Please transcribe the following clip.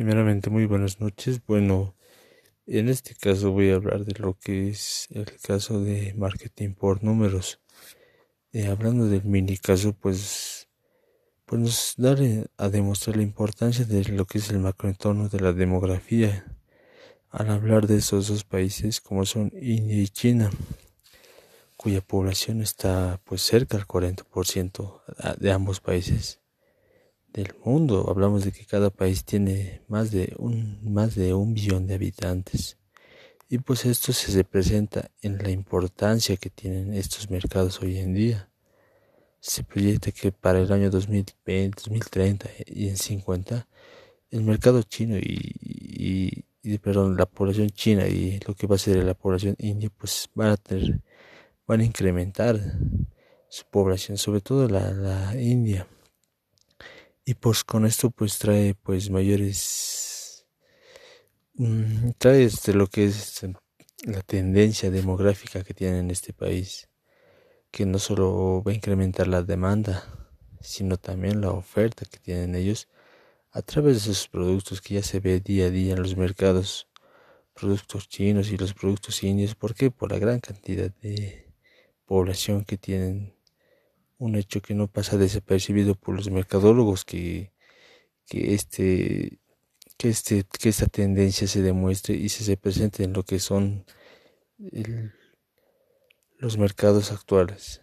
Primeramente, muy buenas noches. Bueno, en este caso voy a hablar de lo que es el caso de marketing por números. Eh, hablando del mini caso, pues, pues nos da a demostrar la importancia de lo que es el macroentorno de la demografía al hablar de esos dos países como son India y China, cuya población está pues cerca del 40% de ambos países del mundo. Hablamos de que cada país tiene más de un, más de un billón de habitantes. Y pues esto se presenta en la importancia que tienen estos mercados hoy en día. Se proyecta que para el año 2020, 2030 y en 50 el mercado chino y, y, perdón, la población china y lo que va a ser la población india pues van a tener van a incrementar su población, sobre todo la, la India y pues con esto pues trae pues mayores mm, trae este, lo que es la tendencia demográfica que tiene en este país que no solo va a incrementar la demanda sino también la oferta que tienen ellos a través de sus productos que ya se ve día a día en los mercados productos chinos y los productos indios ¿por qué? por la gran cantidad de población que tienen un hecho que no pasa desapercibido por los mercadólogos que, que este que este que esta tendencia se demuestre y se, se presente en lo que son los mercados actuales